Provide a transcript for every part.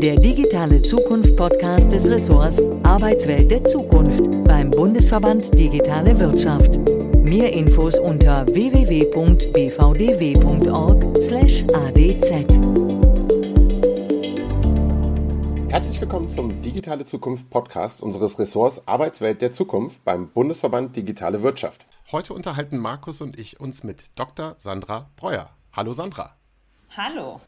der digitale Zukunft-Podcast des Ressorts Arbeitswelt der Zukunft beim Bundesverband Digitale Wirtschaft. Mehr Infos unter www.bvdw.org/adz. Herzlich willkommen zum Digitale Zukunft Podcast unseres Ressorts Arbeitswelt der Zukunft beim Bundesverband Digitale Wirtschaft. Heute unterhalten Markus und ich uns mit Dr. Sandra Breuer. Hallo Sandra. Hallo.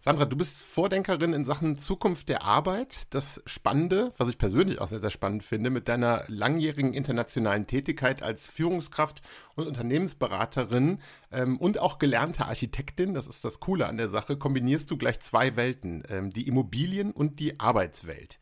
Sandra, du bist Vordenkerin in Sachen Zukunft der Arbeit. Das Spannende, was ich persönlich auch sehr, sehr spannend finde, mit deiner langjährigen internationalen Tätigkeit als Führungskraft und Unternehmensberaterin ähm, und auch gelernte Architektin, das ist das Coole an der Sache, kombinierst du gleich zwei Welten, ähm, die Immobilien und die Arbeitswelt.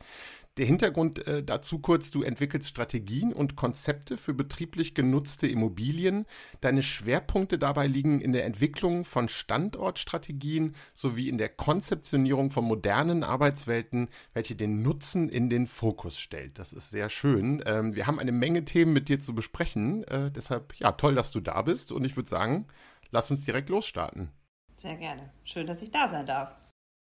Der Hintergrund äh, dazu kurz, du entwickelst Strategien und Konzepte für betrieblich genutzte Immobilien. Deine Schwerpunkte dabei liegen in der Entwicklung von Standortstrategien sowie in der Konzeptionierung von modernen Arbeitswelten, welche den Nutzen in den Fokus stellt. Das ist sehr schön. Ähm, wir haben eine Menge Themen mit dir zu besprechen. Äh, deshalb, ja, toll, dass du da bist. Und ich würde sagen, lass uns direkt losstarten. Sehr gerne. Schön, dass ich da sein darf.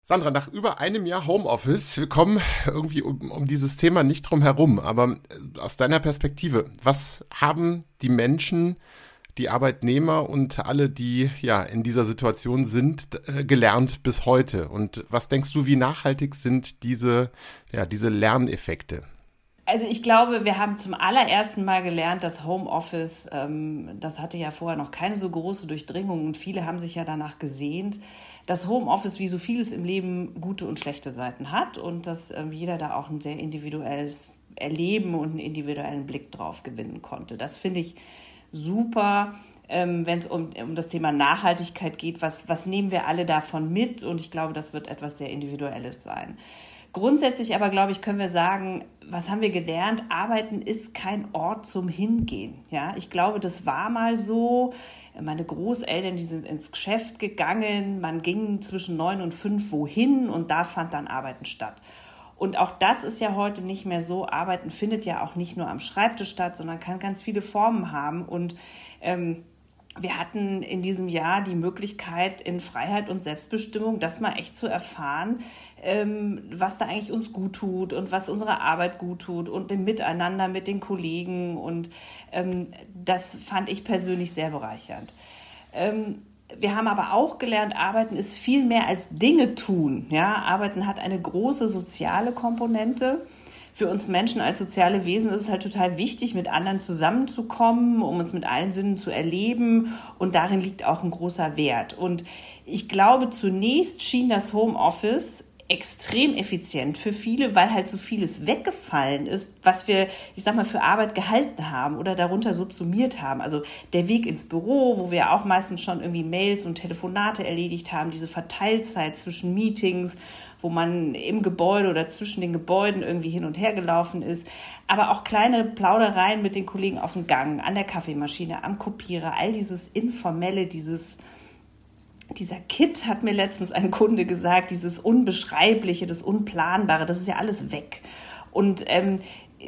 Sandra, nach über einem Jahr Homeoffice, wir kommen irgendwie um, um, dieses Thema nicht drum herum, aber äh, aus deiner Perspektive, was haben die Menschen, die Arbeitnehmer und alle, die ja in dieser Situation sind, äh, gelernt bis heute? Und was denkst du, wie nachhaltig sind diese, ja, diese Lerneffekte? Also ich glaube, wir haben zum allerersten Mal gelernt, dass Homeoffice, ähm, das hatte ja vorher noch keine so große Durchdringung und viele haben sich ja danach gesehnt, dass Homeoffice wie so vieles im Leben gute und schlechte Seiten hat und dass äh, jeder da auch ein sehr individuelles Erleben und einen individuellen Blick drauf gewinnen konnte. Das finde ich super. Ähm, wenn es um, um das Thema Nachhaltigkeit geht, was, was nehmen wir alle davon mit? Und ich glaube, das wird etwas sehr Individuelles sein. Grundsätzlich aber, glaube ich, können wir sagen, was haben wir gelernt? Arbeiten ist kein Ort zum Hingehen. Ja, ich glaube, das war mal so. Meine Großeltern, die sind ins Geschäft gegangen. Man ging zwischen neun und fünf wohin und da fand dann Arbeiten statt. Und auch das ist ja heute nicht mehr so. Arbeiten findet ja auch nicht nur am Schreibtisch statt, sondern kann ganz viele Formen haben. Und ähm, wir hatten in diesem Jahr die Möglichkeit, in Freiheit und Selbstbestimmung das mal echt zu erfahren, ähm, was da eigentlich uns gut tut und was unsere Arbeit gut tut und dem Miteinander mit den Kollegen. Und ähm, das fand ich persönlich sehr bereichernd. Ähm, wir haben aber auch gelernt, Arbeiten ist viel mehr als Dinge tun. Ja, Arbeiten hat eine große soziale Komponente für uns Menschen als soziale Wesen ist es halt total wichtig, mit anderen zusammenzukommen, um uns mit allen Sinnen zu erleben. Und darin liegt auch ein großer Wert. Und ich glaube, zunächst schien das Homeoffice extrem effizient für viele, weil halt so vieles weggefallen ist, was wir, ich sag mal, für Arbeit gehalten haben oder darunter subsumiert haben. Also der Weg ins Büro, wo wir auch meistens schon irgendwie Mails und Telefonate erledigt haben, diese Verteilzeit zwischen Meetings wo man im Gebäude oder zwischen den Gebäuden irgendwie hin und her gelaufen ist. Aber auch kleine Plaudereien mit den Kollegen auf dem Gang, an der Kaffeemaschine, am Kopierer, all dieses Informelle, dieses dieser Kit hat mir letztens ein Kunde gesagt, dieses Unbeschreibliche, das Unplanbare, das ist ja alles weg. Und ähm,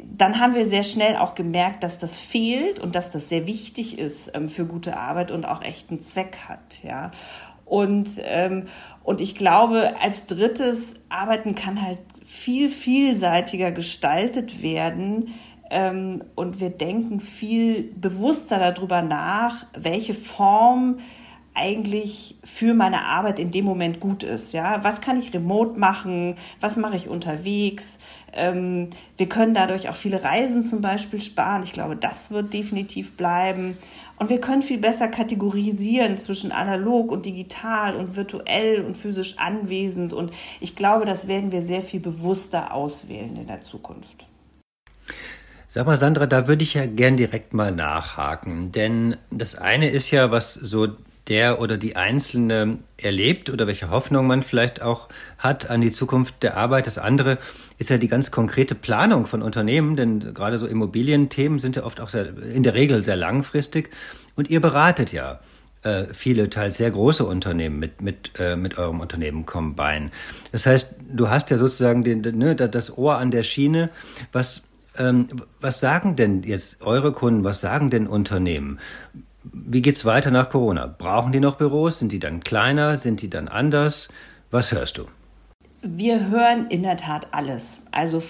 dann haben wir sehr schnell auch gemerkt, dass das fehlt und dass das sehr wichtig ist ähm, für gute Arbeit und auch echten Zweck hat. Ja. Und, ähm, und ich glaube, als drittes, Arbeiten kann halt viel vielseitiger gestaltet werden. Ähm, und wir denken viel bewusster darüber nach, welche Form eigentlich für meine Arbeit in dem Moment gut ist. Ja, was kann ich remote machen? Was mache ich unterwegs? Ähm, wir können dadurch auch viele Reisen zum Beispiel sparen. Ich glaube, das wird definitiv bleiben. Und wir können viel besser kategorisieren zwischen analog und digital und virtuell und physisch anwesend. Und ich glaube, das werden wir sehr viel bewusster auswählen in der Zukunft. Sag mal, Sandra, da würde ich ja gern direkt mal nachhaken. Denn das eine ist ja, was so der oder die Einzelne erlebt oder welche Hoffnung man vielleicht auch hat an die Zukunft der Arbeit. Das andere ist ja die ganz konkrete Planung von Unternehmen, denn gerade so Immobilienthemen sind ja oft auch sehr, in der Regel sehr langfristig. Und ihr beratet ja äh, viele, teils sehr große Unternehmen mit, mit, äh, mit eurem Unternehmen Combine. Das heißt, du hast ja sozusagen den, ne, das Ohr an der Schiene. Was, ähm, was sagen denn jetzt eure Kunden, was sagen denn Unternehmen? Wie geht's weiter nach Corona? Brauchen die noch Büros? Sind die dann kleiner? Sind die dann anders? Was hörst du? wir hören in der Tat alles. Also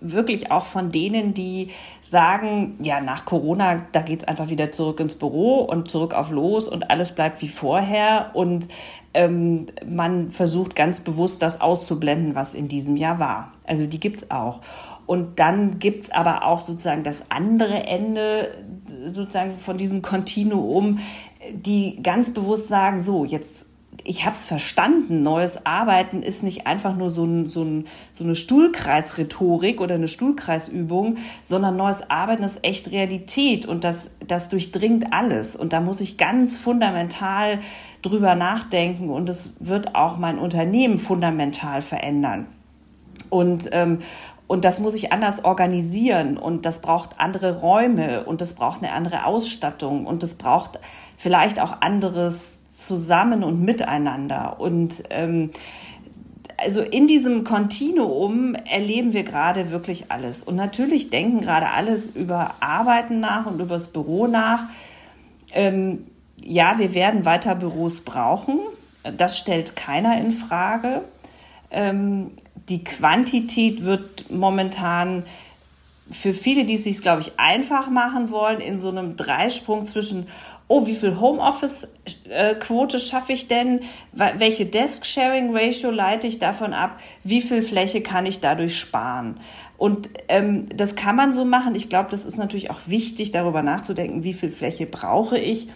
wirklich auch von denen, die sagen, ja, nach Corona, da geht es einfach wieder zurück ins Büro und zurück auf los und alles bleibt wie vorher. Und ähm, man versucht ganz bewusst das auszublenden, was in diesem Jahr war. Also die gibt es auch. Und dann gibt es aber auch sozusagen das andere Ende sozusagen von diesem Kontinuum, die ganz bewusst sagen, so, jetzt ich habe es verstanden, neues Arbeiten ist nicht einfach nur so, ein, so, ein, so eine Stuhlkreisrhetorik oder eine Stuhlkreisübung, sondern neues Arbeiten ist echt Realität und das, das durchdringt alles. Und da muss ich ganz fundamental drüber nachdenken und es wird auch mein Unternehmen fundamental verändern. Und, ähm, und das muss ich anders organisieren und das braucht andere Räume und das braucht eine andere Ausstattung und das braucht vielleicht auch anderes zusammen und miteinander. Und ähm, also in diesem Kontinuum erleben wir gerade wirklich alles. Und natürlich denken gerade alles über Arbeiten nach und über das Büro nach. Ähm, ja, wir werden weiter Büros brauchen. Das stellt keiner in Frage. Ähm, die Quantität wird momentan für viele, die es sich, glaube ich, einfach machen wollen, in so einem Dreisprung zwischen oh, wie viel Homeoffice-Quote schaffe ich denn? Welche Desk-Sharing-Ratio leite ich davon ab? Wie viel Fläche kann ich dadurch sparen? Und ähm, das kann man so machen. Ich glaube, das ist natürlich auch wichtig, darüber nachzudenken, wie viel Fläche brauche ich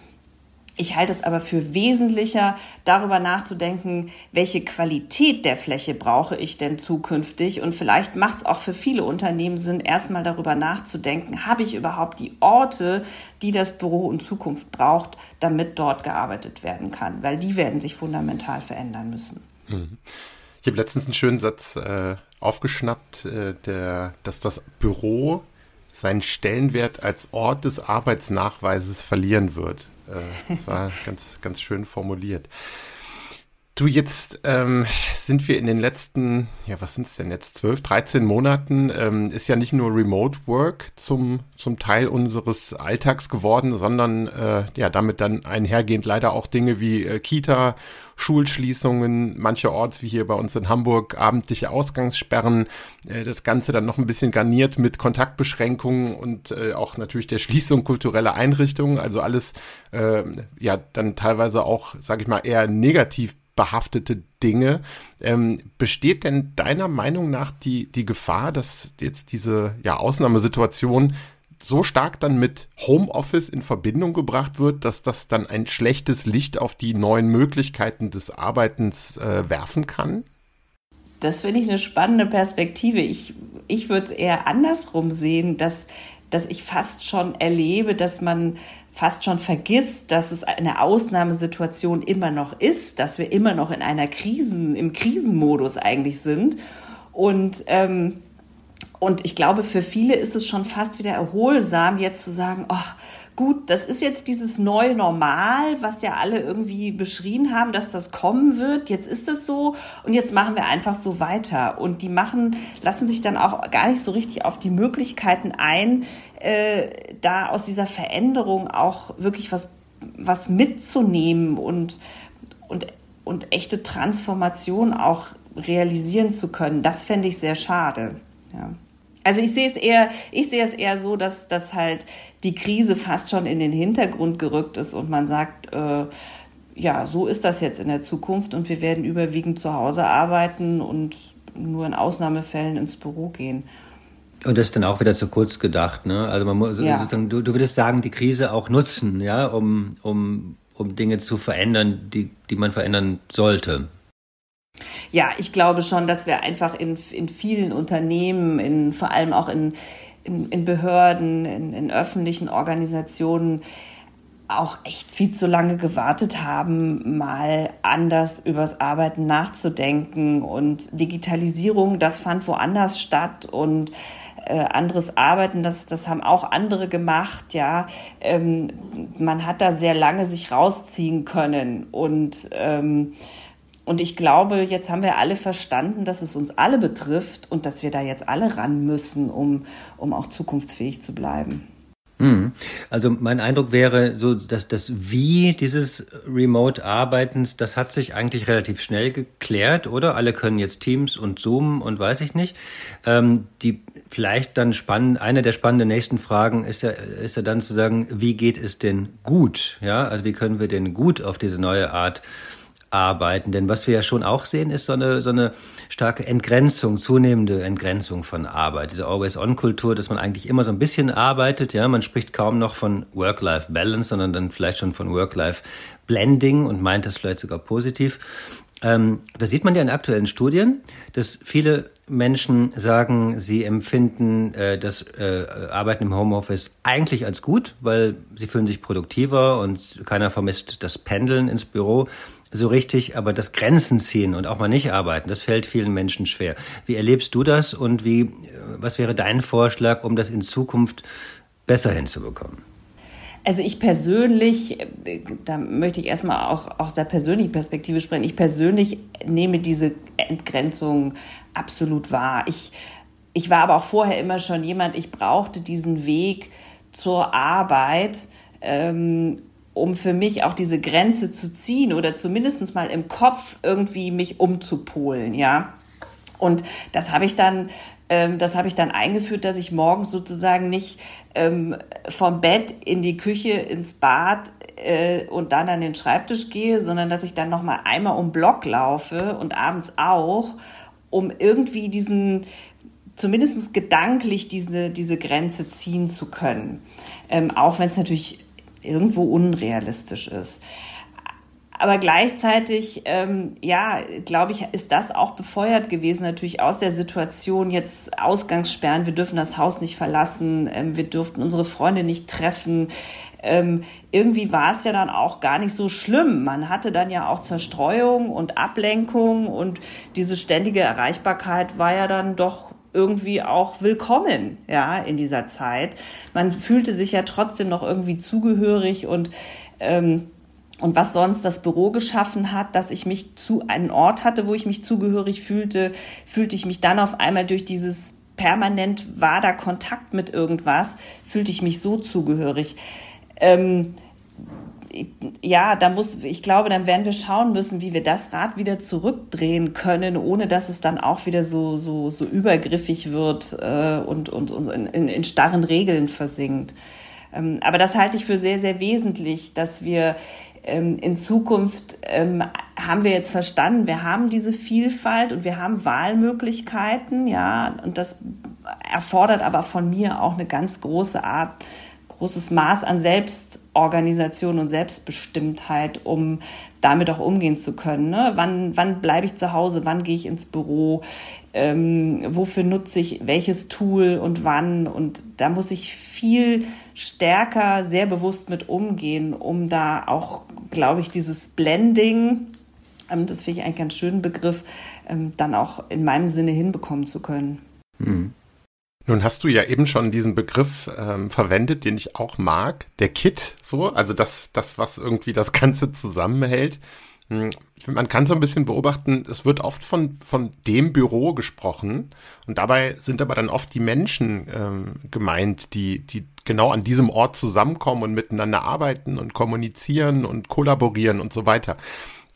ich halte es aber für wesentlicher, darüber nachzudenken, welche Qualität der Fläche brauche ich denn zukünftig. Und vielleicht macht es auch für viele Unternehmen Sinn, erstmal darüber nachzudenken, habe ich überhaupt die Orte, die das Büro in Zukunft braucht, damit dort gearbeitet werden kann. Weil die werden sich fundamental verändern müssen. Mhm. Ich habe letztens einen schönen Satz äh, aufgeschnappt, äh, der, dass das Büro seinen Stellenwert als Ort des Arbeitsnachweises verlieren wird. Äh, das war ganz, ganz schön formuliert. Du, jetzt ähm, sind wir in den letzten, ja, was sind es denn jetzt, 12, 13 Monaten, ähm, ist ja nicht nur Remote Work zum, zum Teil unseres Alltags geworden, sondern äh, ja, damit dann einhergehend leider auch Dinge wie äh, Kita, Schulschließungen, mancherorts wie hier bei uns in Hamburg abendliche Ausgangssperren, äh, das Ganze dann noch ein bisschen garniert mit Kontaktbeschränkungen und äh, auch natürlich der Schließung kultureller Einrichtungen, also alles äh, ja dann teilweise auch, sage ich mal, eher negativ behaftete Dinge. Ähm, besteht denn deiner Meinung nach die, die Gefahr, dass jetzt diese ja, Ausnahmesituation so stark dann mit Homeoffice in Verbindung gebracht wird, dass das dann ein schlechtes Licht auf die neuen Möglichkeiten des Arbeitens äh, werfen kann? Das finde ich eine spannende Perspektive. Ich, ich würde es eher andersrum sehen, dass, dass ich fast schon erlebe, dass man fast schon vergisst, dass es eine Ausnahmesituation immer noch ist, dass wir immer noch in einer Krisen, im Krisenmodus eigentlich sind. Und, ähm, und ich glaube, für viele ist es schon fast wieder erholsam, jetzt zu sagen, oh, gut, das ist jetzt dieses neue Normal, was ja alle irgendwie beschrien haben, dass das kommen wird. Jetzt ist es so und jetzt machen wir einfach so weiter. Und die machen, lassen sich dann auch gar nicht so richtig auf die Möglichkeiten ein, äh, da aus dieser Veränderung auch wirklich was, was mitzunehmen und, und, und echte Transformation auch realisieren zu können. Das fände ich sehr schade. Ja. Also ich sehe es eher, ich sehe es eher so, dass, dass halt die Krise fast schon in den Hintergrund gerückt ist und man sagt, äh, ja, so ist das jetzt in der Zukunft und wir werden überwiegend zu Hause arbeiten und nur in Ausnahmefällen ins Büro gehen. Und das ist dann auch wieder zu kurz gedacht, ne? Also man muss ja. sozusagen, du, du würdest sagen, die Krise auch nutzen, ja, um, um, um Dinge zu verändern, die, die man verändern sollte. Ja, ich glaube schon, dass wir einfach in, in vielen Unternehmen, in, vor allem auch in, in, in Behörden, in, in öffentlichen Organisationen auch echt viel zu lange gewartet haben, mal anders übers Arbeiten nachzudenken. Und Digitalisierung, das fand woanders statt und äh, anderes Arbeiten, das, das haben auch andere gemacht, ja. Ähm, man hat da sehr lange sich rausziehen können und ähm, und ich glaube, jetzt haben wir alle verstanden, dass es uns alle betrifft und dass wir da jetzt alle ran müssen, um, um auch zukunftsfähig zu bleiben. Hm. Also mein Eindruck wäre so, dass das Wie dieses Remote-Arbeitens, das hat sich eigentlich relativ schnell geklärt, oder? Alle können jetzt Teams und Zoom und weiß ich nicht. Ähm, die vielleicht dann spannend, eine der spannenden nächsten Fragen ist ja, ist ja dann zu sagen, wie geht es denn gut? Ja, also wie können wir denn gut auf diese neue Art arbeiten. Denn was wir ja schon auch sehen, ist so eine, so eine starke Entgrenzung, zunehmende Entgrenzung von Arbeit. Diese Always-on-Kultur, dass man eigentlich immer so ein bisschen arbeitet. Ja, man spricht kaum noch von Work-Life-Balance, sondern dann vielleicht schon von Work-Life-Blending und meint das vielleicht sogar positiv. Ähm, da sieht man ja in aktuellen Studien, dass viele Menschen sagen, sie empfinden äh, das äh, Arbeiten im Homeoffice eigentlich als gut, weil sie fühlen sich produktiver und keiner vermisst das Pendeln ins Büro so richtig, aber das Grenzen ziehen und auch mal nicht arbeiten, das fällt vielen Menschen schwer. Wie erlebst du das und wie, was wäre dein Vorschlag, um das in Zukunft besser hinzubekommen? Also ich persönlich, da möchte ich erstmal auch aus der persönlichen Perspektive sprechen, ich persönlich nehme diese Entgrenzung absolut wahr. Ich, ich war aber auch vorher immer schon jemand, ich brauchte diesen Weg zur Arbeit, ähm, um für mich auch diese Grenze zu ziehen oder zumindest mal im Kopf irgendwie mich umzupolen, ja. Und das habe ich dann, ähm, das habe ich dann eingeführt, dass ich morgens sozusagen nicht ähm, vom Bett in die Küche, ins Bad äh, und dann an den Schreibtisch gehe, sondern dass ich dann noch mal einmal um Block laufe und abends auch, um irgendwie diesen zumindest gedanklich diese, diese Grenze ziehen zu können. Ähm, auch wenn es natürlich irgendwo unrealistisch ist. Aber gleichzeitig, ähm, ja, glaube ich, ist das auch befeuert gewesen, natürlich aus der Situation jetzt Ausgangssperren, wir dürfen das Haus nicht verlassen, ähm, wir durften unsere Freunde nicht treffen. Ähm, irgendwie war es ja dann auch gar nicht so schlimm. Man hatte dann ja auch Zerstreuung und Ablenkung und diese ständige Erreichbarkeit war ja dann doch irgendwie auch willkommen, ja, in dieser Zeit. Man fühlte sich ja trotzdem noch irgendwie zugehörig und ähm, und was sonst das Büro geschaffen hat, dass ich mich zu einem Ort hatte, wo ich mich zugehörig fühlte, fühlte ich mich dann auf einmal durch dieses permanent war da Kontakt mit irgendwas, fühlte ich mich so zugehörig. Ähm, ja, da muss, ich glaube, dann werden wir schauen müssen, wie wir das Rad wieder zurückdrehen können, ohne dass es dann auch wieder so, so, so übergriffig wird äh, und, und, und in, in starren Regeln versinkt. Ähm, aber das halte ich für sehr, sehr wesentlich, dass wir ähm, in Zukunft ähm, haben wir jetzt verstanden, wir haben diese Vielfalt und wir haben Wahlmöglichkeiten, ja, und das erfordert aber von mir auch eine ganz große Art großes Maß an Selbstorganisation und Selbstbestimmtheit, um damit auch umgehen zu können. Ne? Wann, wann bleibe ich zu Hause? Wann gehe ich ins Büro? Ähm, wofür nutze ich welches Tool und wann? Und da muss ich viel stärker, sehr bewusst mit umgehen, um da auch, glaube ich, dieses Blending, ähm, das finde ich einen ganz schönen Begriff, ähm, dann auch in meinem Sinne hinbekommen zu können. Hm. Nun hast du ja eben schon diesen Begriff ähm, verwendet, den ich auch mag, der Kit, so, also das, das, was irgendwie das Ganze zusammenhält. Hm, man kann so ein bisschen beobachten, es wird oft von, von dem Büro gesprochen und dabei sind aber dann oft die Menschen ähm, gemeint, die, die genau an diesem Ort zusammenkommen und miteinander arbeiten und kommunizieren und kollaborieren und so weiter.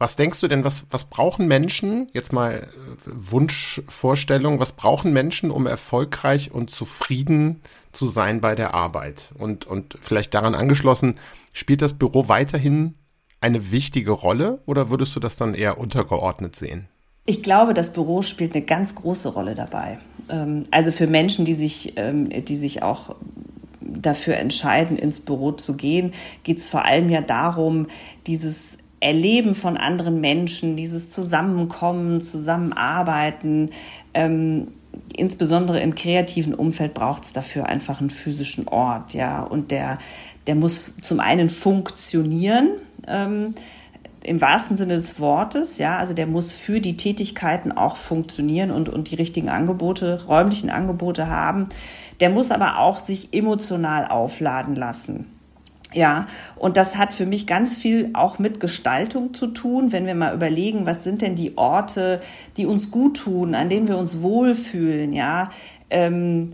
Was denkst du denn, was, was brauchen Menschen, jetzt mal äh, Wunschvorstellung, was brauchen Menschen, um erfolgreich und zufrieden zu sein bei der Arbeit? Und, und vielleicht daran angeschlossen, spielt das Büro weiterhin eine wichtige Rolle oder würdest du das dann eher untergeordnet sehen? Ich glaube, das Büro spielt eine ganz große Rolle dabei. Ähm, also für Menschen, die sich, ähm, die sich auch dafür entscheiden, ins Büro zu gehen, geht es vor allem ja darum, dieses Erleben von anderen Menschen, dieses Zusammenkommen, Zusammenarbeiten, ähm, insbesondere im kreativen Umfeld braucht es dafür einfach einen physischen Ort, ja. Und der, der muss zum einen funktionieren, ähm, im wahrsten Sinne des Wortes, ja, also der muss für die Tätigkeiten auch funktionieren und, und die richtigen Angebote, räumlichen Angebote haben. Der muss aber auch sich emotional aufladen lassen. Ja, und das hat für mich ganz viel auch mit Gestaltung zu tun, wenn wir mal überlegen, was sind denn die Orte, die uns gut tun, an denen wir uns wohlfühlen, ja. Ähm,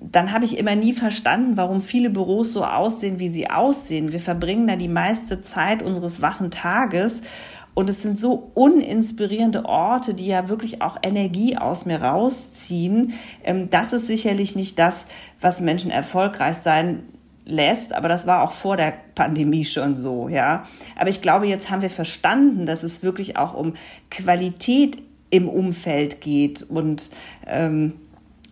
dann habe ich immer nie verstanden, warum viele Büros so aussehen, wie sie aussehen. Wir verbringen da die meiste Zeit unseres wachen Tages und es sind so uninspirierende Orte, die ja wirklich auch Energie aus mir rausziehen. Ähm, das ist sicherlich nicht das, was Menschen erfolgreich sein lässt, aber das war auch vor der Pandemie schon so, ja. Aber ich glaube, jetzt haben wir verstanden, dass es wirklich auch um Qualität im Umfeld geht und ähm,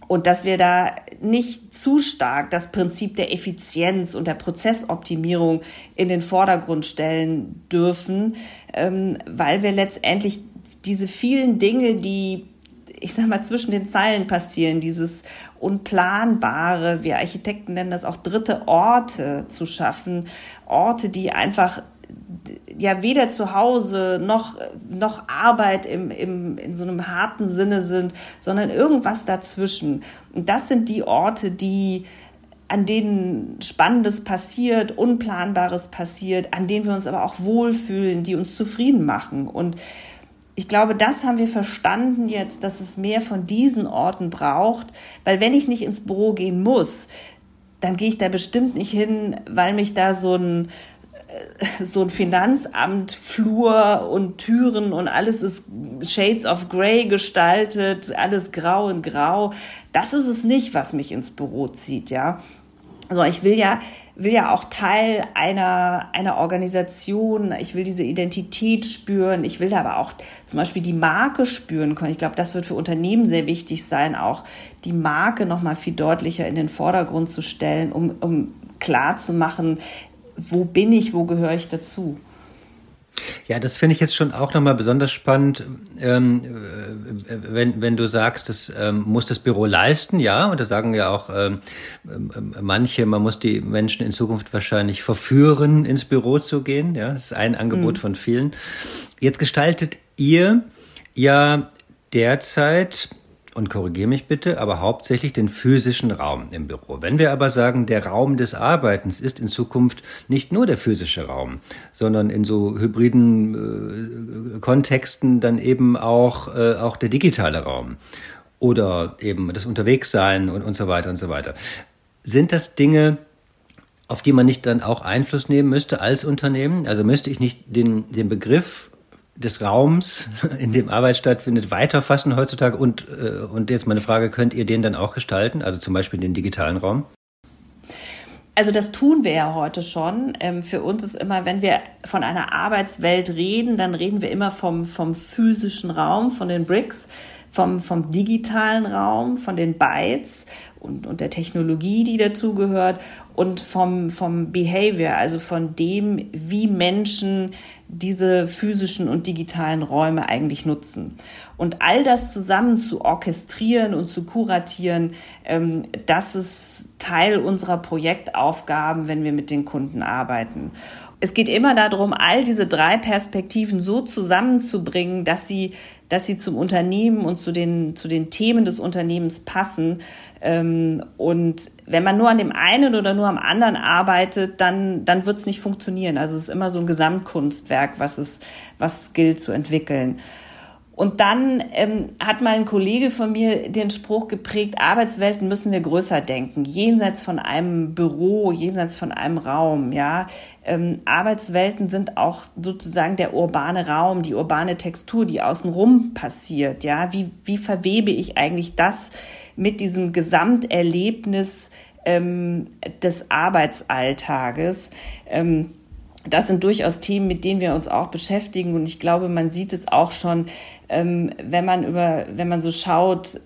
und dass wir da nicht zu stark das Prinzip der Effizienz und der Prozessoptimierung in den Vordergrund stellen dürfen, ähm, weil wir letztendlich diese vielen Dinge, die ich sag mal, zwischen den Zeilen passieren, dieses Unplanbare, wir Architekten nennen das auch dritte Orte zu schaffen, Orte, die einfach ja weder zu Hause noch, noch Arbeit im, im, in so einem harten Sinne sind, sondern irgendwas dazwischen. Und das sind die Orte, die an denen Spannendes passiert, Unplanbares passiert, an denen wir uns aber auch wohlfühlen, die uns zufrieden machen. Und ich glaube, das haben wir verstanden jetzt, dass es mehr von diesen Orten braucht, weil wenn ich nicht ins Büro gehen muss, dann gehe ich da bestimmt nicht hin, weil mich da so ein so ein Finanzamt, Flur und Türen und alles ist Shades of Grey gestaltet, alles grau und grau. Das ist es nicht, was mich ins Büro zieht, ja. Also ich will ja, will ja auch Teil einer, einer Organisation, ich will diese Identität spüren, ich will aber auch zum Beispiel die Marke spüren können. Ich glaube, das wird für Unternehmen sehr wichtig sein, auch die Marke nochmal viel deutlicher in den Vordergrund zu stellen, um, um klar zu machen, wo bin ich, wo gehöre ich dazu? Ja, das finde ich jetzt schon auch nochmal besonders spannend, ähm, äh, wenn, wenn du sagst, das ähm, muss das Büro leisten, ja, und da sagen ja auch ähm, äh, manche, man muss die Menschen in Zukunft wahrscheinlich verführen, ins Büro zu gehen, ja, das ist ein Angebot mhm. von vielen. Jetzt gestaltet ihr ja derzeit und korrigiere mich bitte, aber hauptsächlich den physischen Raum im Büro. Wenn wir aber sagen, der Raum des Arbeitens ist in Zukunft nicht nur der physische Raum, sondern in so hybriden äh, Kontexten dann eben auch, äh, auch der digitale Raum oder eben das Unterwegssein und, und so weiter und so weiter. Sind das Dinge, auf die man nicht dann auch Einfluss nehmen müsste als Unternehmen? Also müsste ich nicht den, den Begriff des Raums, in dem Arbeit stattfindet, weiterfassen heutzutage? Und, äh, und jetzt meine Frage, könnt ihr den dann auch gestalten, also zum Beispiel den digitalen Raum? Also das tun wir ja heute schon. Ähm, für uns ist immer, wenn wir von einer Arbeitswelt reden, dann reden wir immer vom, vom physischen Raum, von den Bricks, vom, vom digitalen Raum, von den Bytes und, und der Technologie, die dazugehört und vom, vom Behavior, also von dem, wie Menschen diese physischen und digitalen Räume eigentlich nutzen. Und all das zusammen zu orchestrieren und zu kuratieren, ähm, das ist Teil unserer Projektaufgaben, wenn wir mit den Kunden arbeiten. Es geht immer darum, all diese drei Perspektiven so zusammenzubringen, dass sie, dass sie zum Unternehmen und zu den, zu den Themen des Unternehmens passen. Ähm, und wenn man nur an dem einen oder nur am anderen arbeitet, dann, dann wird es nicht funktionieren. Also es ist immer so ein Gesamtkunstwerk, was es, was gilt zu entwickeln. Und dann ähm, hat mal ein Kollege von mir den Spruch geprägt, Arbeitswelten müssen wir größer denken, jenseits von einem Büro, jenseits von einem Raum. Ja, ähm, Arbeitswelten sind auch sozusagen der urbane Raum, die urbane Textur, die außenrum passiert. Ja, wie, wie verwebe ich eigentlich das mit diesem Gesamterlebnis ähm, des Arbeitsalltages? Ähm, das sind durchaus Themen, mit denen wir uns auch beschäftigen. Und ich glaube, man sieht es auch schon, ähm, wenn man über, wenn man so schaut,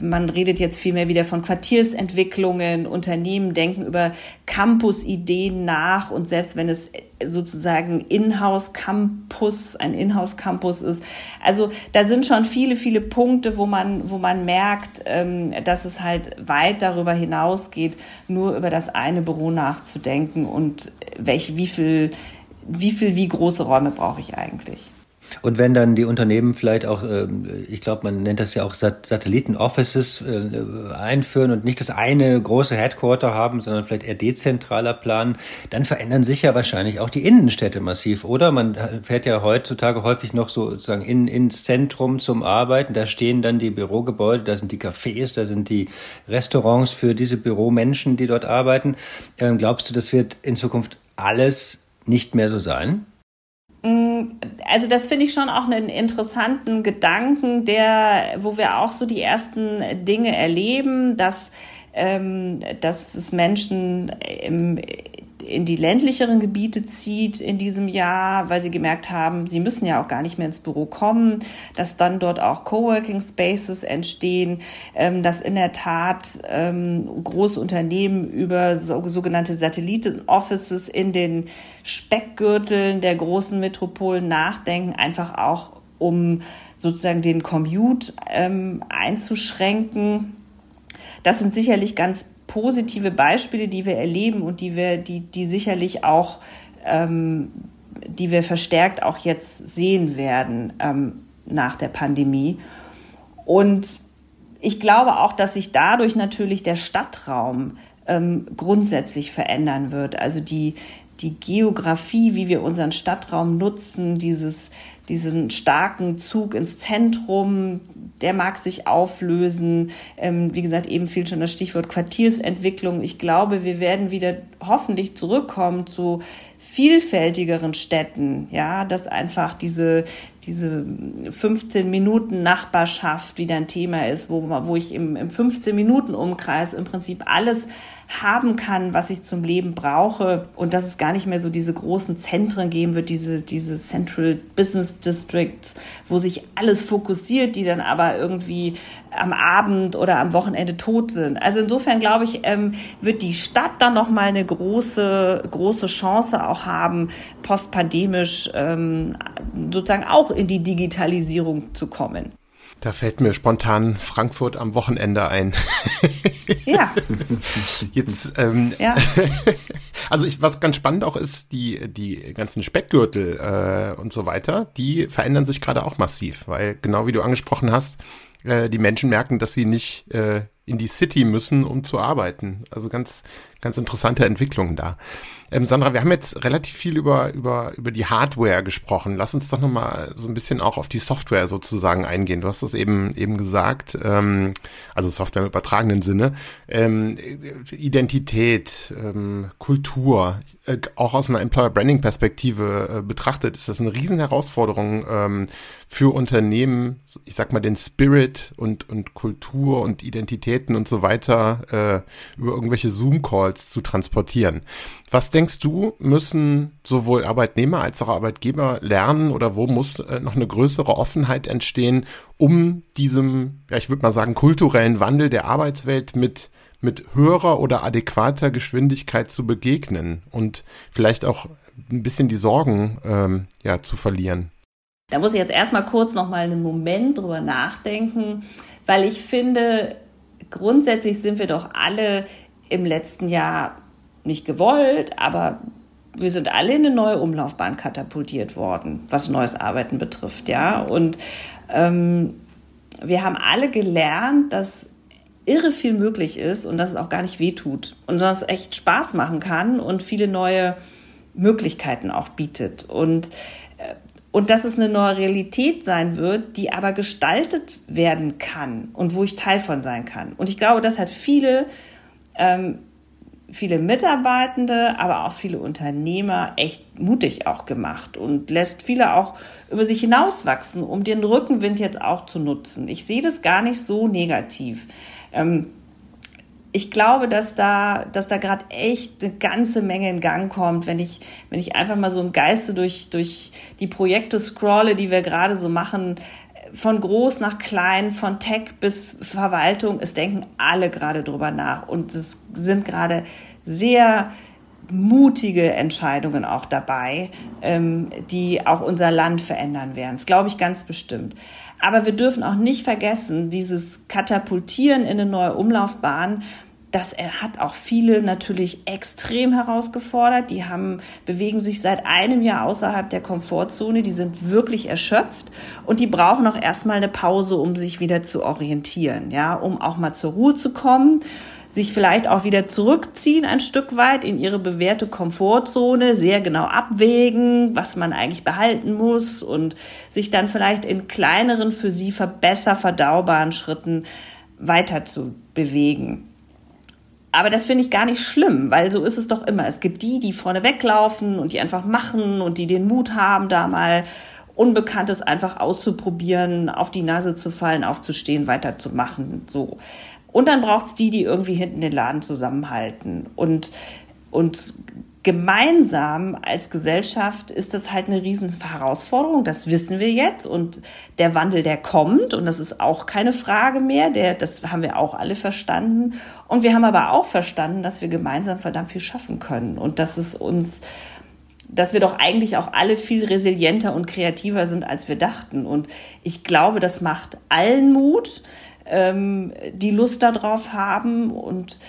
man redet jetzt viel mehr wieder von Quartiersentwicklungen, Unternehmen denken über Campus-Ideen nach und selbst wenn es sozusagen Inhouse-Campus, ein Inhouse-Campus ist. Also da sind schon viele, viele Punkte, wo man, wo man merkt, ähm, dass es halt weit darüber hinausgeht, nur über das eine Büro nachzudenken und welche, wie viel, wie viel, wie große Räume brauche ich eigentlich. Und wenn dann die Unternehmen vielleicht auch, ähm, ich glaube, man nennt das ja auch Satelliten-Offices äh, einführen und nicht das eine große Headquarter haben, sondern vielleicht eher dezentraler planen, dann verändern sich ja wahrscheinlich auch die Innenstädte massiv, oder? Man fährt ja heutzutage häufig noch sozusagen in, ins Zentrum zum Arbeiten. Da stehen dann die Bürogebäude, da sind die Cafés, da sind die Restaurants für diese Büromenschen, die dort arbeiten. Ähm, glaubst du, das wird in Zukunft alles nicht mehr so sein? Also das finde ich schon auch einen interessanten Gedanken, der, wo wir auch so die ersten Dinge erleben, dass, ähm, dass es Menschen im, in die ländlicheren Gebiete zieht in diesem Jahr, weil sie gemerkt haben, sie müssen ja auch gar nicht mehr ins Büro kommen, dass dann dort auch Coworking Spaces entstehen, ähm, dass in der Tat ähm, große Unternehmen über sogenannte Satelliten-Offices in den Speckgürteln der großen Metropolen nachdenken, einfach auch um sozusagen den Commute ähm, einzuschränken. Das sind sicherlich ganz positive Beispiele, die wir erleben und die wir, die, die sicherlich auch, ähm, die wir verstärkt auch jetzt sehen werden ähm, nach der Pandemie. Und ich glaube auch, dass sich dadurch natürlich der Stadtraum ähm, grundsätzlich verändern wird. Also die, die Geografie, wie wir unseren Stadtraum nutzen, dieses, diesen starken Zug ins Zentrum, der mag sich auflösen. Ähm, wie gesagt, eben fiel schon das Stichwort Quartiersentwicklung. Ich glaube, wir werden wieder hoffentlich zurückkommen zu vielfältigeren Städten, ja, dass einfach diese, diese 15 Minuten Nachbarschaft wieder ein Thema ist, wo, wo ich im, im 15 Minuten Umkreis im Prinzip alles haben kann, was ich zum Leben brauche und dass es gar nicht mehr so diese großen Zentren geben wird, diese, diese Central Business Districts, wo sich alles fokussiert, die dann aber irgendwie am Abend oder am Wochenende tot sind. Also insofern glaube ich, ähm, wird die Stadt dann noch mal eine große große Chance auch haben, postpandemisch ähm, sozusagen auch in die Digitalisierung zu kommen. Da fällt mir spontan Frankfurt am Wochenende ein. Ja. Jetzt, ähm, ja. also ich, was ganz spannend auch ist, die, die ganzen Speckgürtel äh, und so weiter, die verändern sich gerade auch massiv, weil genau wie du angesprochen hast, äh, die Menschen merken, dass sie nicht äh, in die City müssen, um zu arbeiten. Also ganz, ganz interessante Entwicklungen da. Ähm, Sandra, wir haben jetzt relativ viel über, über, über die Hardware gesprochen. Lass uns doch nochmal so ein bisschen auch auf die Software sozusagen eingehen. Du hast das eben, eben gesagt, ähm, also Software im übertragenen Sinne. Ähm, Identität, ähm, Kultur, äh, auch aus einer Employer Branding Perspektive äh, betrachtet, ist das eine Riesenherausforderung ähm, für Unternehmen, ich sag mal, den Spirit und, und Kultur und Identitäten und so weiter äh, über irgendwelche Zoom-Calls zu transportieren. Was denkst du, müssen sowohl Arbeitnehmer als auch Arbeitgeber lernen oder wo muss äh, noch eine größere Offenheit entstehen, um diesem, ja, ich würde mal sagen, kulturellen Wandel der Arbeitswelt mit mit höherer oder adäquater Geschwindigkeit zu begegnen und vielleicht auch ein bisschen die Sorgen ähm, ja, zu verlieren. Da muss ich jetzt erstmal kurz noch mal einen Moment drüber nachdenken, weil ich finde, grundsätzlich sind wir doch alle im letzten Jahr nicht gewollt, aber wir sind alle in eine neue Umlaufbahn katapultiert worden, was neues Arbeiten betrifft, ja. Und ähm, wir haben alle gelernt, dass irre viel möglich ist und dass es auch gar nicht wehtut und dass es echt Spaß machen kann und viele neue Möglichkeiten auch bietet. Und äh, und dass es eine neue Realität sein wird, die aber gestaltet werden kann und wo ich Teil von sein kann. Und ich glaube, das hat viele, ähm, viele Mitarbeitende, aber auch viele Unternehmer echt mutig auch gemacht und lässt viele auch über sich hinauswachsen, um den Rückenwind jetzt auch zu nutzen. Ich sehe das gar nicht so negativ. Ähm, ich glaube, dass da, dass da gerade echt eine ganze Menge in Gang kommt, wenn ich, wenn ich einfach mal so im Geiste durch, durch die Projekte scrolle, die wir gerade so machen, von groß nach klein, von Tech bis Verwaltung, es denken alle gerade drüber nach und es sind gerade sehr mutige Entscheidungen auch dabei, ähm, die auch unser Land verändern werden. Das glaube ich ganz bestimmt. Aber wir dürfen auch nicht vergessen, dieses Katapultieren in eine neue Umlaufbahn, das hat auch viele natürlich extrem herausgefordert. Die haben, bewegen sich seit einem Jahr außerhalb der Komfortzone. Die sind wirklich erschöpft und die brauchen auch erstmal eine Pause, um sich wieder zu orientieren, ja, um auch mal zur Ruhe zu kommen sich vielleicht auch wieder zurückziehen ein Stück weit in ihre bewährte Komfortzone, sehr genau abwägen, was man eigentlich behalten muss und sich dann vielleicht in kleineren, für sie besser verdaubaren Schritten weiter zu bewegen. Aber das finde ich gar nicht schlimm, weil so ist es doch immer. Es gibt die, die vorne weglaufen und die einfach machen und die den Mut haben, da mal Unbekanntes einfach auszuprobieren, auf die Nase zu fallen, aufzustehen, weiterzumachen. So. Und dann braucht es die, die irgendwie hinten den Laden zusammenhalten. Und, und gemeinsam als Gesellschaft ist das halt eine riesen Herausforderung. Das wissen wir jetzt. Und der Wandel, der kommt. Und das ist auch keine Frage mehr. Der, das haben wir auch alle verstanden. Und wir haben aber auch verstanden, dass wir gemeinsam verdammt viel schaffen können. Und dass es uns dass wir doch eigentlich auch alle viel resilienter und kreativer sind, als wir dachten. Und ich glaube, das macht allen Mut, ähm, die Lust darauf haben. Und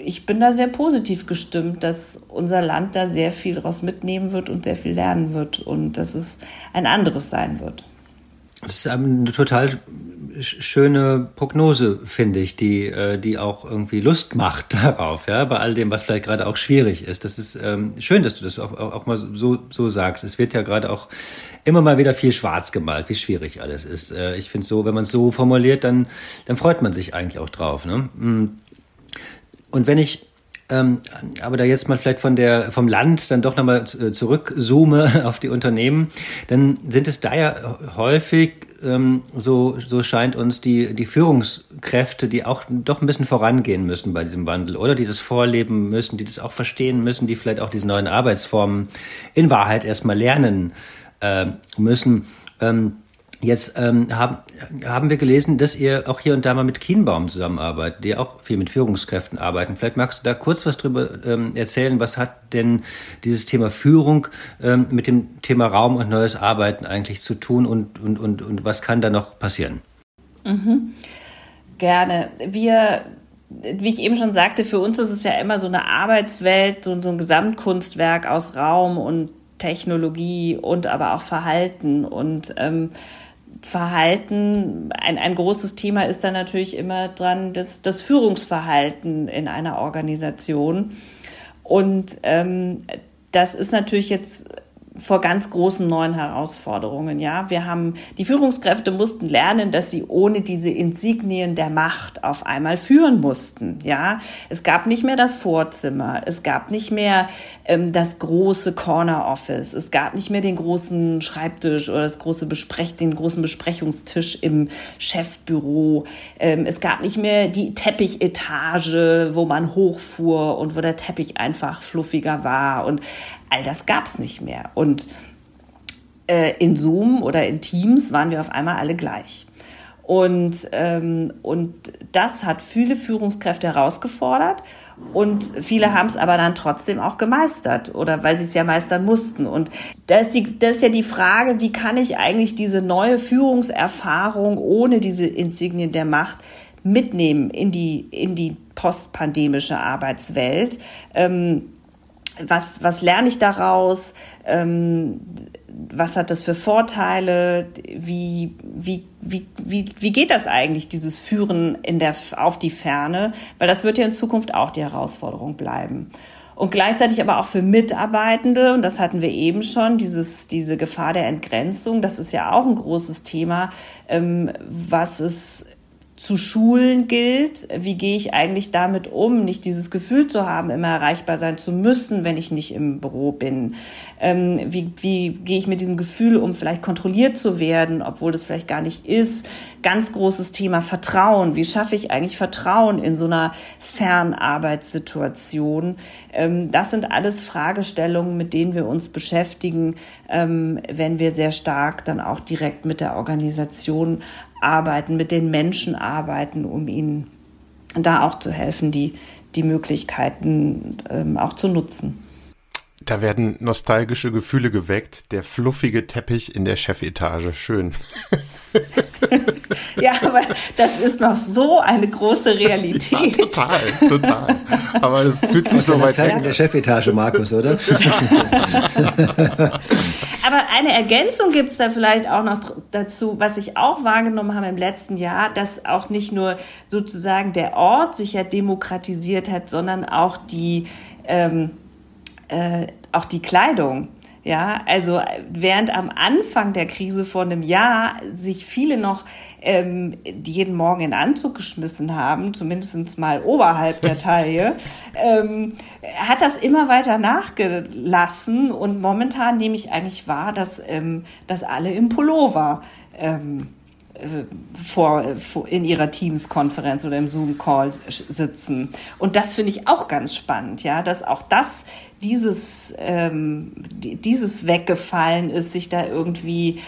ich bin da sehr positiv gestimmt, dass unser Land da sehr viel daraus mitnehmen wird und sehr viel lernen wird und dass es ein anderes sein wird. Das ist eine total schöne Prognose, finde ich, die, äh, die auch irgendwie Lust macht darauf, ja, bei all dem, was vielleicht gerade auch schwierig ist. Das ist ähm, schön, dass du das auch, auch, mal so, so sagst. Es wird ja gerade auch immer mal wieder viel schwarz gemalt, wie schwierig alles ist. Äh, ich finde so, wenn man es so formuliert, dann, dann freut man sich eigentlich auch drauf. Ne? Mm. Und wenn ich ähm, aber da jetzt mal vielleicht von der, vom Land dann doch nochmal äh, zurückzoome auf die Unternehmen, dann sind es da ja häufig, ähm, so, so scheint uns, die, die Führungskräfte, die auch doch ein bisschen vorangehen müssen bei diesem Wandel oder die das vorleben müssen, die das auch verstehen müssen, die vielleicht auch diese neuen Arbeitsformen in Wahrheit erstmal lernen äh, müssen. Ähm, Jetzt ähm, haben, haben wir gelesen, dass ihr auch hier und da mal mit Kienbaum zusammenarbeitet, die auch viel mit Führungskräften arbeiten. Vielleicht magst du da kurz was drüber ähm, erzählen. Was hat denn dieses Thema Führung ähm, mit dem Thema Raum und neues Arbeiten eigentlich zu tun und, und, und, und was kann da noch passieren? Mhm. Gerne. Wir wie ich eben schon sagte, für uns ist es ja immer so eine Arbeitswelt, so, ein Gesamtkunstwerk aus Raum und Technologie und aber auch Verhalten. Und ähm, Verhalten, ein, ein großes Thema ist da natürlich immer dran, das, das Führungsverhalten in einer Organisation. Und ähm, das ist natürlich jetzt vor ganz großen neuen Herausforderungen. Ja, wir haben die Führungskräfte mussten lernen, dass sie ohne diese Insignien der Macht auf einmal führen mussten. Ja, es gab nicht mehr das Vorzimmer, es gab nicht mehr ähm, das große Corner Office, es gab nicht mehr den großen Schreibtisch oder das große Besprech den großen Besprechungstisch im Chefbüro. Ähm, es gab nicht mehr die Teppichetage, wo man hochfuhr und wo der Teppich einfach fluffiger war und all das gab es nicht mehr. Und äh, in Zoom oder in Teams waren wir auf einmal alle gleich. Und, ähm, und das hat viele Führungskräfte herausgefordert und viele haben es aber dann trotzdem auch gemeistert oder weil sie es ja meistern mussten. Und da ist, die, das ist ja die Frage, wie kann ich eigentlich diese neue Führungserfahrung ohne diese Insignien der Macht mitnehmen in die, in die postpandemische Arbeitswelt? Ähm, was, was lerne ich daraus? Ähm, was hat das für Vorteile? Wie, wie, wie, wie, wie geht das eigentlich, dieses Führen in der, auf die Ferne? Weil das wird ja in Zukunft auch die Herausforderung bleiben. Und gleichzeitig aber auch für Mitarbeitende, und das hatten wir eben schon, dieses, diese Gefahr der Entgrenzung, das ist ja auch ein großes Thema, ähm, was es zu schulen gilt. Wie gehe ich eigentlich damit um, nicht dieses Gefühl zu haben, immer erreichbar sein zu müssen, wenn ich nicht im Büro bin? Ähm, wie, wie gehe ich mit diesem Gefühl um, vielleicht kontrolliert zu werden, obwohl das vielleicht gar nicht ist? Ganz großes Thema Vertrauen. Wie schaffe ich eigentlich Vertrauen in so einer Fernarbeitssituation? Ähm, das sind alles Fragestellungen, mit denen wir uns beschäftigen, ähm, wenn wir sehr stark dann auch direkt mit der Organisation arbeiten, mit den Menschen arbeiten, um ihnen da auch zu helfen, die, die Möglichkeiten ähm, auch zu nutzen. Da werden nostalgische Gefühle geweckt. Der fluffige Teppich in der Chefetage. Schön. ja, aber das ist noch so eine große Realität. Ja, total, total. Aber es fühlt sich so weit Zeit in der Chefetage, Markus, oder? aber eine Ergänzung gibt es da vielleicht auch noch dazu, was ich auch wahrgenommen habe im letzten Jahr, dass auch nicht nur sozusagen der Ort sich ja demokratisiert hat, sondern auch die, ähm, äh, auch die Kleidung. Ja, also während am Anfang der Krise vor einem Jahr sich viele noch ähm, jeden Morgen in Anzug geschmissen haben, zumindest mal oberhalb der Taille, ähm, hat das immer weiter nachgelassen und momentan nehme ich eigentlich wahr, dass, ähm, dass alle im Pullover ähm, äh, vor, vor, in ihrer Teams-Konferenz oder im Zoom-Call sitzen. Und das finde ich auch ganz spannend, ja, dass auch das, dieses, ähm, dieses weggefallen ist, sich da irgendwie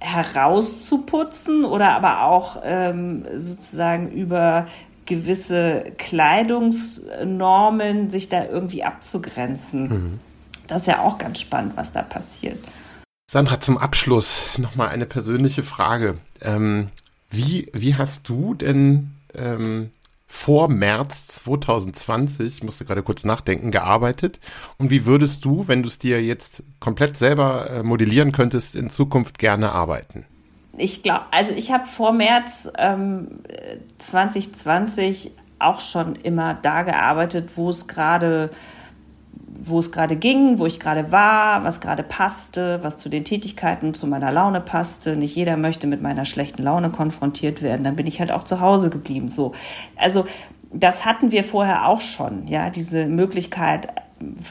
herauszuputzen oder aber auch ähm, sozusagen über gewisse Kleidungsnormen sich da irgendwie abzugrenzen. Mhm. Das ist ja auch ganz spannend, was da passiert. Sandra, zum Abschluss nochmal eine persönliche Frage. Ähm, wie, wie hast du denn ähm, vor März 2020, ich musste gerade kurz nachdenken, gearbeitet? Und wie würdest du, wenn du es dir jetzt komplett selber äh, modellieren könntest, in Zukunft gerne arbeiten? Ich glaube, also ich habe vor März ähm, 2020 auch schon immer da gearbeitet, wo es gerade wo es gerade ging, wo ich gerade war, was gerade passte, was zu den Tätigkeiten, zu meiner Laune passte. Nicht jeder möchte mit meiner schlechten Laune konfrontiert werden. Dann bin ich halt auch zu Hause geblieben. So, also das hatten wir vorher auch schon, ja, diese Möglichkeit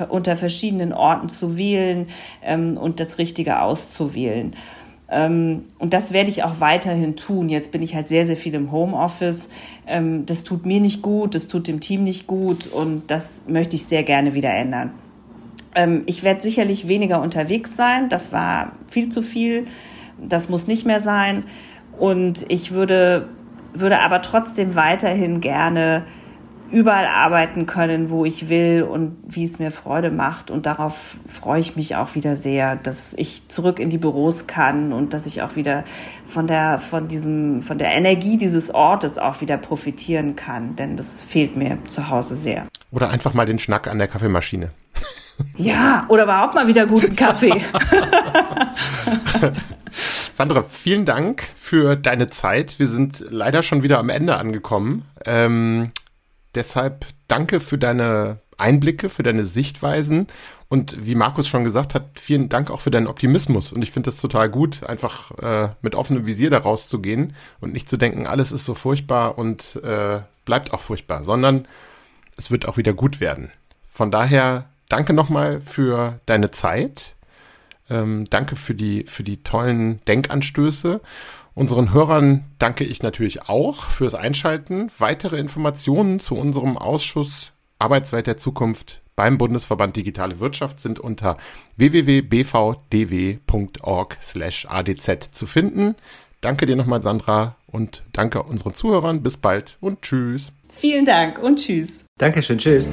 unter verschiedenen Orten zu wählen ähm, und das Richtige auszuwählen. Ähm, und das werde ich auch weiterhin tun. Jetzt bin ich halt sehr, sehr viel im Homeoffice. Ähm, das tut mir nicht gut, das tut dem Team nicht gut und das möchte ich sehr gerne wieder ändern. Ähm, ich werde sicherlich weniger unterwegs sein. Das war viel zu viel. Das muss nicht mehr sein. Und ich würde, würde aber trotzdem weiterhin gerne überall arbeiten können, wo ich will und wie es mir Freude macht. Und darauf freue ich mich auch wieder sehr, dass ich zurück in die Büros kann und dass ich auch wieder von der, von diesem, von der Energie dieses Ortes auch wieder profitieren kann. Denn das fehlt mir zu Hause sehr. Oder einfach mal den Schnack an der Kaffeemaschine. Ja, oder überhaupt mal wieder guten Kaffee. Sandra, vielen Dank für deine Zeit. Wir sind leider schon wieder am Ende angekommen. Ähm, deshalb danke für deine Einblicke, für deine Sichtweisen und wie Markus schon gesagt hat, vielen Dank auch für deinen Optimismus. Und ich finde das total gut, einfach äh, mit offenem Visier da rauszugehen und nicht zu denken, alles ist so furchtbar und äh, bleibt auch furchtbar, sondern es wird auch wieder gut werden. Von daher danke nochmal für deine Zeit. Ähm, danke für die, für die tollen Denkanstöße. Unseren Hörern danke ich natürlich auch fürs Einschalten. Weitere Informationen zu unserem Ausschuss Arbeitswelt der Zukunft beim Bundesverband Digitale Wirtschaft sind unter www.bvdw.org/adz zu finden. Danke dir nochmal, Sandra, und danke unseren Zuhörern. Bis bald und tschüss. Vielen Dank und tschüss. Dankeschön, tschüss.